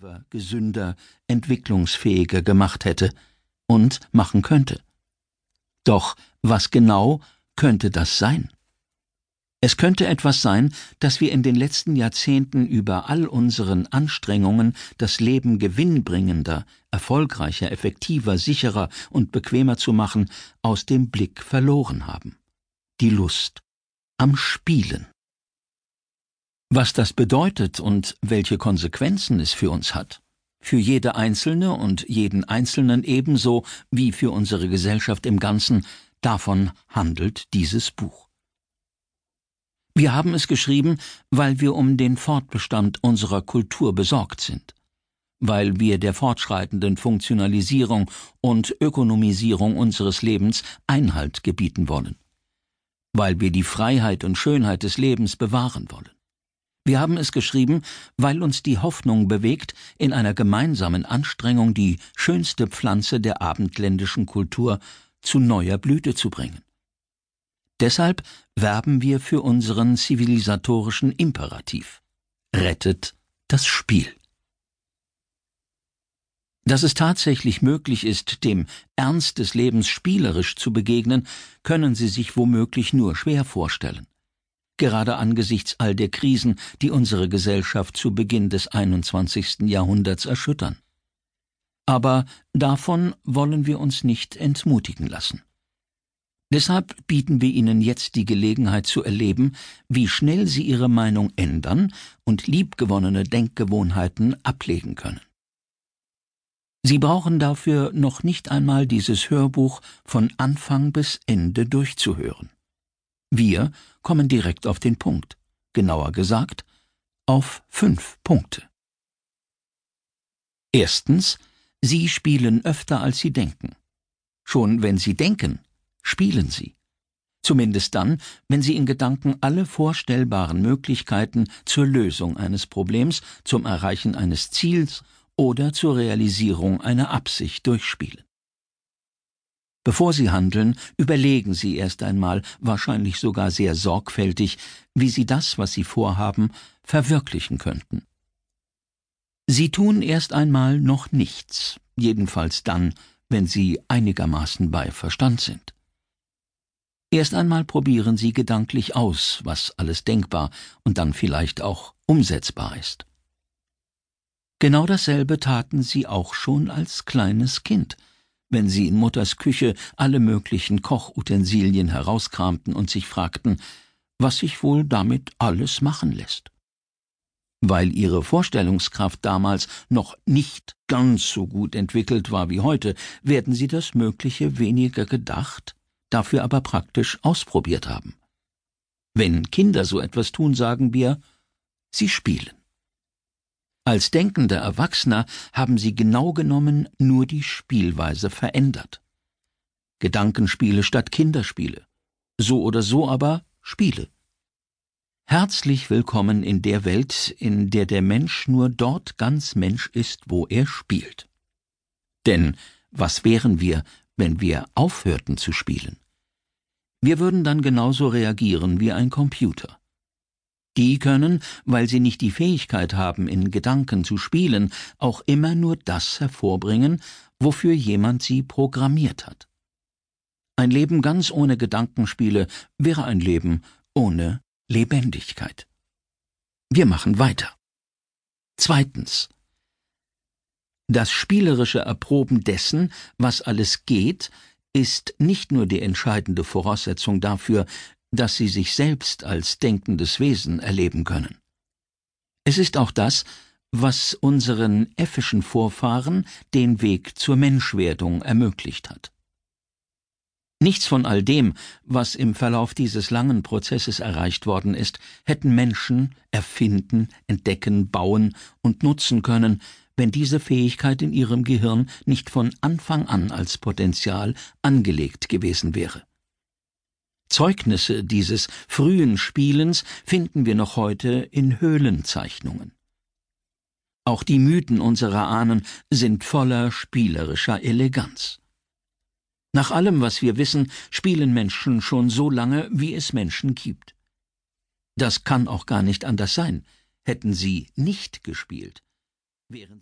aktiver, gesünder, entwicklungsfähiger gemacht hätte und machen könnte. Doch was genau könnte das sein? Es könnte etwas sein, dass wir in den letzten Jahrzehnten über all unseren Anstrengungen, das Leben gewinnbringender, erfolgreicher, effektiver, sicherer und bequemer zu machen, aus dem Blick verloren haben. Die Lust am Spielen. Was das bedeutet und welche Konsequenzen es für uns hat, für jede Einzelne und jeden Einzelnen ebenso wie für unsere Gesellschaft im Ganzen, davon handelt dieses Buch. Wir haben es geschrieben, weil wir um den Fortbestand unserer Kultur besorgt sind, weil wir der fortschreitenden Funktionalisierung und Ökonomisierung unseres Lebens Einhalt gebieten wollen, weil wir die Freiheit und Schönheit des Lebens bewahren wollen. Wir haben es geschrieben, weil uns die Hoffnung bewegt, in einer gemeinsamen Anstrengung die schönste Pflanze der abendländischen Kultur zu neuer Blüte zu bringen. Deshalb werben wir für unseren zivilisatorischen Imperativ. Rettet das Spiel. Dass es tatsächlich möglich ist, dem Ernst des Lebens spielerisch zu begegnen, können Sie sich womöglich nur schwer vorstellen gerade angesichts all der Krisen, die unsere Gesellschaft zu Beginn des 21. Jahrhunderts erschüttern. Aber davon wollen wir uns nicht entmutigen lassen. Deshalb bieten wir Ihnen jetzt die Gelegenheit zu erleben, wie schnell Sie Ihre Meinung ändern und liebgewonnene Denkgewohnheiten ablegen können. Sie brauchen dafür noch nicht einmal dieses Hörbuch von Anfang bis Ende durchzuhören. Wir kommen direkt auf den Punkt, genauer gesagt auf fünf Punkte. Erstens, Sie spielen öfter als Sie denken. Schon wenn Sie denken, spielen Sie. Zumindest dann, wenn Sie in Gedanken alle vorstellbaren Möglichkeiten zur Lösung eines Problems, zum Erreichen eines Ziels oder zur Realisierung einer Absicht durchspielen. Bevor Sie handeln, überlegen Sie erst einmal, wahrscheinlich sogar sehr sorgfältig, wie Sie das, was Sie vorhaben, verwirklichen könnten. Sie tun erst einmal noch nichts, jedenfalls dann, wenn Sie einigermaßen bei Verstand sind. Erst einmal probieren Sie gedanklich aus, was alles denkbar und dann vielleicht auch umsetzbar ist. Genau dasselbe taten Sie auch schon als kleines Kind – wenn sie in Mutters Küche alle möglichen Kochutensilien herauskramten und sich fragten, was sich wohl damit alles machen lässt. Weil ihre Vorstellungskraft damals noch nicht ganz so gut entwickelt war wie heute, werden sie das Mögliche weniger gedacht, dafür aber praktisch ausprobiert haben. Wenn Kinder so etwas tun, sagen wir, sie spielen. Als denkender Erwachsener haben sie genau genommen nur die Spielweise verändert. Gedankenspiele statt Kinderspiele. So oder so aber Spiele. Herzlich willkommen in der Welt, in der der Mensch nur dort ganz Mensch ist, wo er spielt. Denn was wären wir, wenn wir aufhörten zu spielen? Wir würden dann genauso reagieren wie ein Computer. Die können, weil sie nicht die Fähigkeit haben, in Gedanken zu spielen, auch immer nur das hervorbringen, wofür jemand sie programmiert hat. Ein Leben ganz ohne Gedankenspiele wäre ein Leben ohne Lebendigkeit. Wir machen weiter. Zweitens. Das spielerische Erproben dessen, was alles geht, ist nicht nur die entscheidende Voraussetzung dafür, dass sie sich selbst als denkendes Wesen erleben können. Es ist auch das, was unseren äffischen Vorfahren den Weg zur Menschwerdung ermöglicht hat. Nichts von all dem, was im Verlauf dieses langen Prozesses erreicht worden ist, hätten Menschen erfinden, entdecken, bauen und nutzen können, wenn diese Fähigkeit in ihrem Gehirn nicht von Anfang an als Potenzial angelegt gewesen wäre. Zeugnisse dieses frühen Spielens finden wir noch heute in Höhlenzeichnungen. Auch die Mythen unserer Ahnen sind voller spielerischer Eleganz. Nach allem, was wir wissen, spielen Menschen schon so lange, wie es Menschen gibt. Das kann auch gar nicht anders sein. Hätten sie nicht gespielt, wären sie